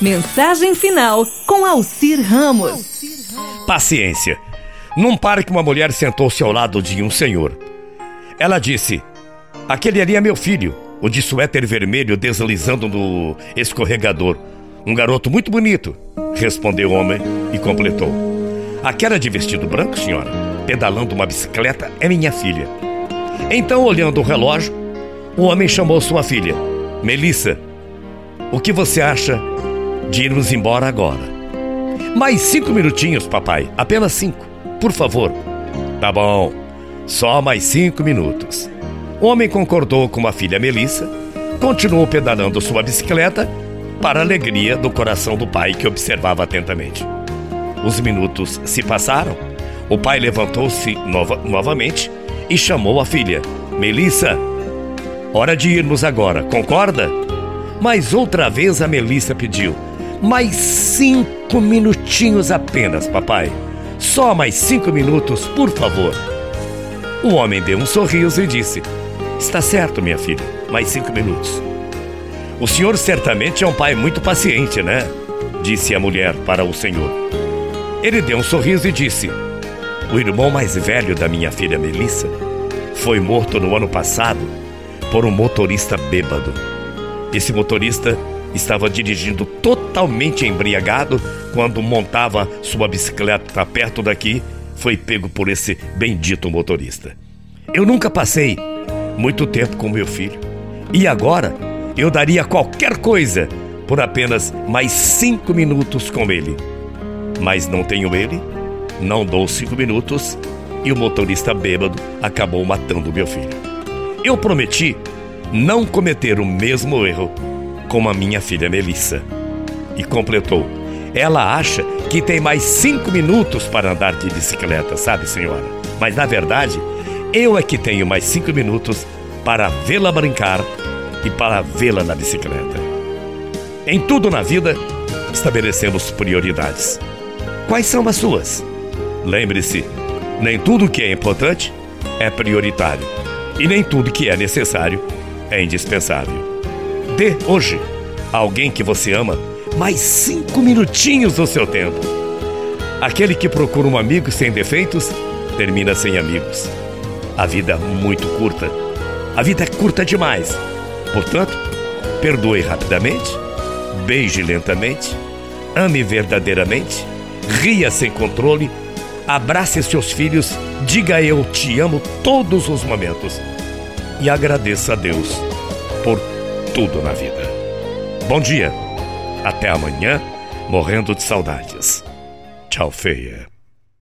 Mensagem final com Alcir Ramos. Paciência. Num parque, uma mulher sentou-se ao lado de um senhor. Ela disse: Aquele ali é meu filho, o de suéter vermelho deslizando no escorregador. Um garoto muito bonito, respondeu o homem e completou. Aquela de vestido branco, senhora, pedalando uma bicicleta, é minha filha. Então, olhando o relógio, o homem chamou sua filha. Melissa, o que você acha de irmos embora agora? Mais cinco minutinhos, papai. Apenas cinco. Por favor. Tá bom. Só mais cinco minutos. O homem concordou com a filha Melissa, continuou pedalando sua bicicleta para a alegria do coração do pai que observava atentamente. Os minutos se passaram. O pai levantou-se nova, novamente e chamou a filha. Melissa, hora de irmos agora, concorda? Mas outra vez a Melissa pediu. Mais cinco minutinhos apenas, papai. Só mais cinco minutos, por favor. O homem deu um sorriso e disse: Está certo, minha filha. Mais cinco minutos. O senhor certamente é um pai muito paciente, né? Disse a mulher para o senhor. Ele deu um sorriso e disse: O irmão mais velho da minha filha Melissa foi morto no ano passado por um motorista bêbado. Esse motorista estava dirigindo totalmente embriagado quando montava sua bicicleta perto daqui, foi pego por esse bendito motorista. Eu nunca passei muito tempo com meu filho e agora eu daria qualquer coisa por apenas mais cinco minutos com ele. Mas não tenho ele, não dou cinco minutos e o motorista bêbado acabou matando meu filho. Eu prometi não cometer o mesmo erro com a minha filha Melissa. E completou: ela acha que tem mais cinco minutos para andar de bicicleta, sabe, senhora? Mas na verdade, eu é que tenho mais cinco minutos para vê-la brincar e para vê-la na bicicleta. Em tudo na vida, estabelecemos prioridades. Quais são as suas? Lembre-se, nem tudo que é importante é prioritário e nem tudo que é necessário é indispensável. Hoje alguém que você ama mais cinco minutinhos do seu tempo. Aquele que procura um amigo sem defeitos termina sem amigos. A vida é muito curta. A vida é curta demais Portanto, perdoe rapidamente, beije lentamente, ame verdadeiramente, ria sem controle, abrace seus filhos, diga eu te amo todos os momentos e agradeça a Deus tudo na vida. Bom dia, até amanhã, morrendo de saudades. Tchau, feia.